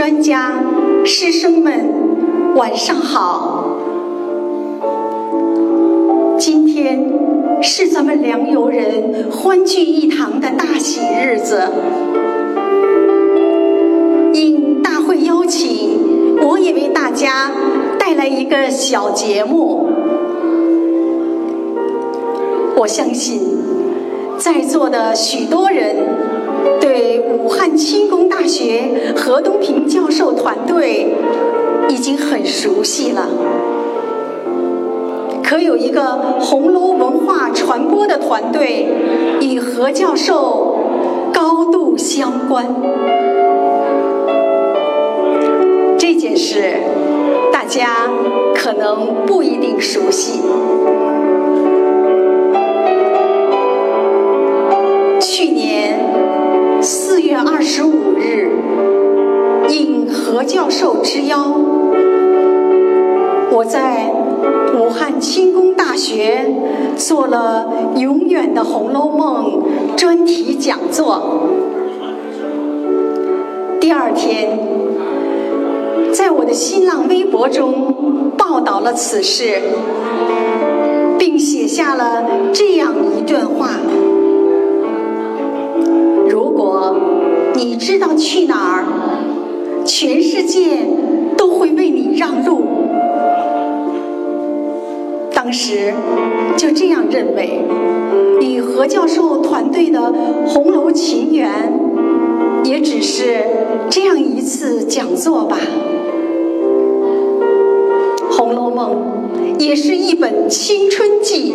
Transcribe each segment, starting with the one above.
专家、师生们，晚上好。今天是咱们粮油人欢聚一堂的大喜日子。应大会邀请，我也为大家带来一个小节目。我相信，在座的许多人对武汉平教授团队已经很熟悉了。可有一个红楼文化传播的团队，与何教授高度相关。这件事大家可能不一定熟悉。何教授之邀，我在武汉轻工大学做了《永远的红楼梦》专题讲座。第二天，在我的新浪微博中报道了此事，并写下了这样一段话。如果你知道去哪儿，全世界都会为你让路。当时就这样认为，与何教授团队的《红楼情缘》也只是这样一次讲座吧。《红楼梦》也是一本青春记，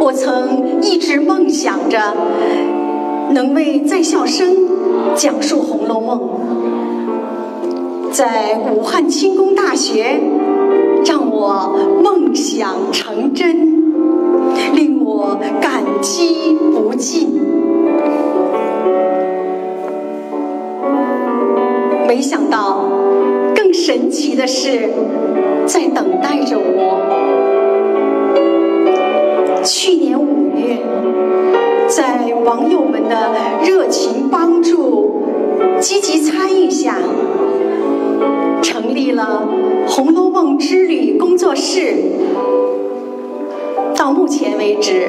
我曾一直梦想着。能为在校生讲述《红楼梦》，在武汉轻工大学，让我梦想成真，令我感激不尽。没想到，更神奇的是，在等待着我。去年五月。在网友们的热情帮助、积极参与下，成立了《红楼梦之旅》工作室。到目前为止，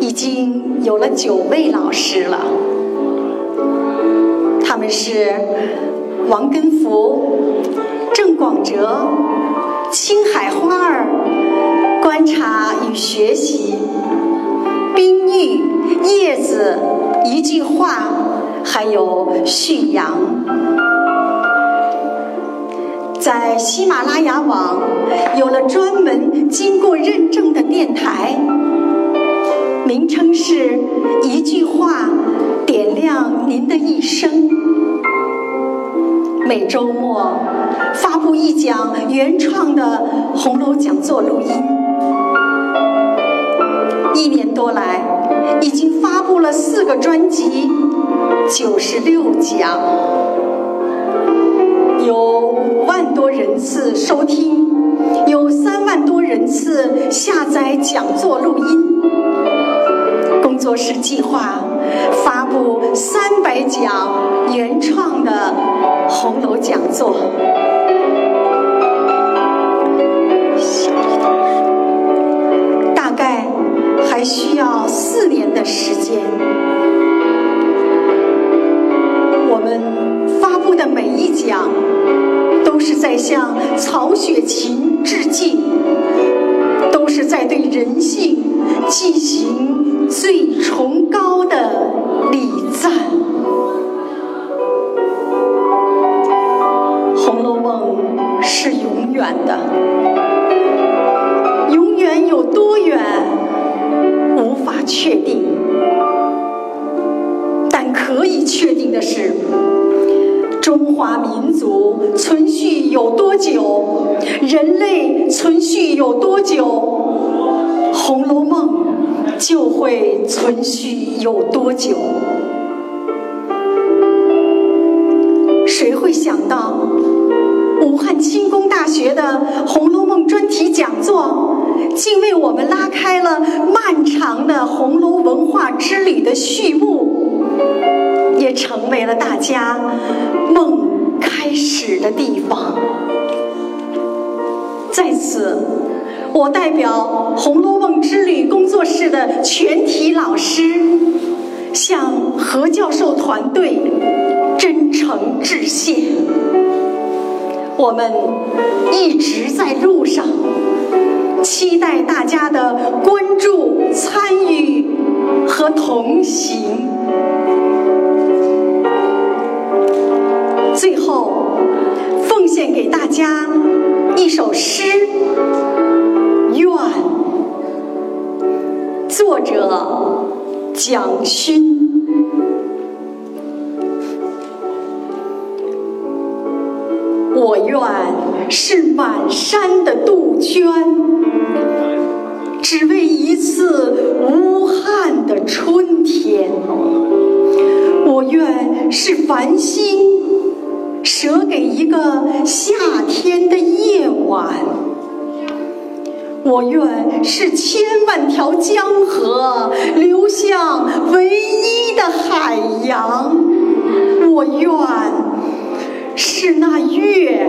已经有了九位老师了。他们是王根福、郑广哲、青海花儿、观察与学习。冰玉、叶子，一句话，还有旭阳，在喜马拉雅网有了专门经过认证的电台，名称是一句话点亮您的一生。每周末发布一讲原创的红楼讲座录音。一年多来，已经发布了四个专辑，九十六讲，有人次收听，有三万多人次下载讲座录音。工作室计划发布三百讲原创的红楼讲座。大概还需要四年的时间。我们发布的每一讲，都是在向曹雪芹致敬，都是在对人性进行最崇高的礼赞。《红楼梦》是永远的，永远有多远？无法确定，但可以确定的是，中华民族存有多久，人类存续有多久，《红楼梦》就会存续有多久。谁会想到，武汉轻工大学的《红楼梦》专题讲座？竟为我们拉开了漫长的红楼文化之旅的序幕，也成为了大家梦开始的地方。在此，我代表《红楼梦之旅》工作室的全体老师，向何教授团队真诚致谢。我们一直在路上，期待大家的关注、参与和同行。给大家一首诗《愿》，作者蒋勋。我愿是满山的杜鹃，我愿是千万条江河，流向唯一的海洋。我愿。是那月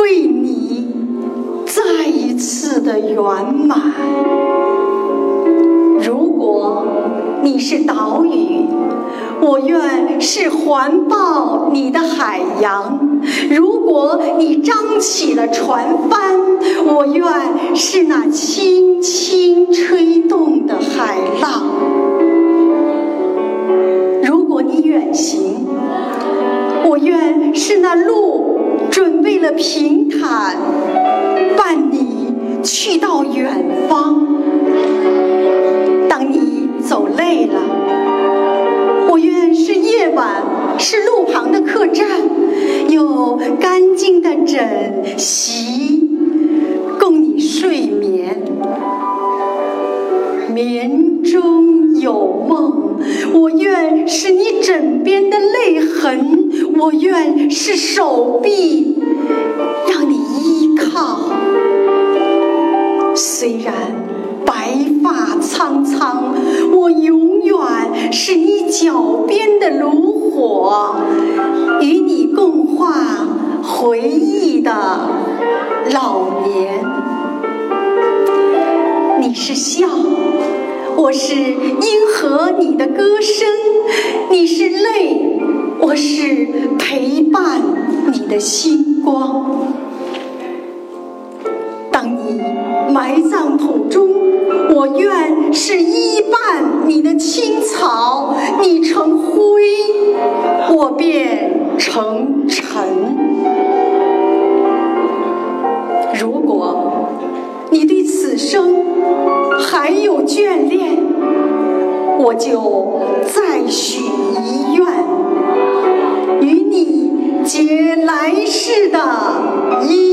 为你再一次的圆满。你是岛屿，我愿是环抱你的海洋；如果你张起了船帆，我愿是那轻轻吹动的海浪。如果你远行，我愿是那路准备了平坦，伴你去到远方。我愿是手臂让你依靠。虽然白发苍苍，我永远是你脚边的炉火，与你共话回忆的老年。你是笑。我是应和你的歌声，你是泪，我是陪伴你的星光。当你埋葬土中，我愿是依伴你的青草。你成灰，我便成尘。如果你对此生，还有眷恋，我就再许结来世的因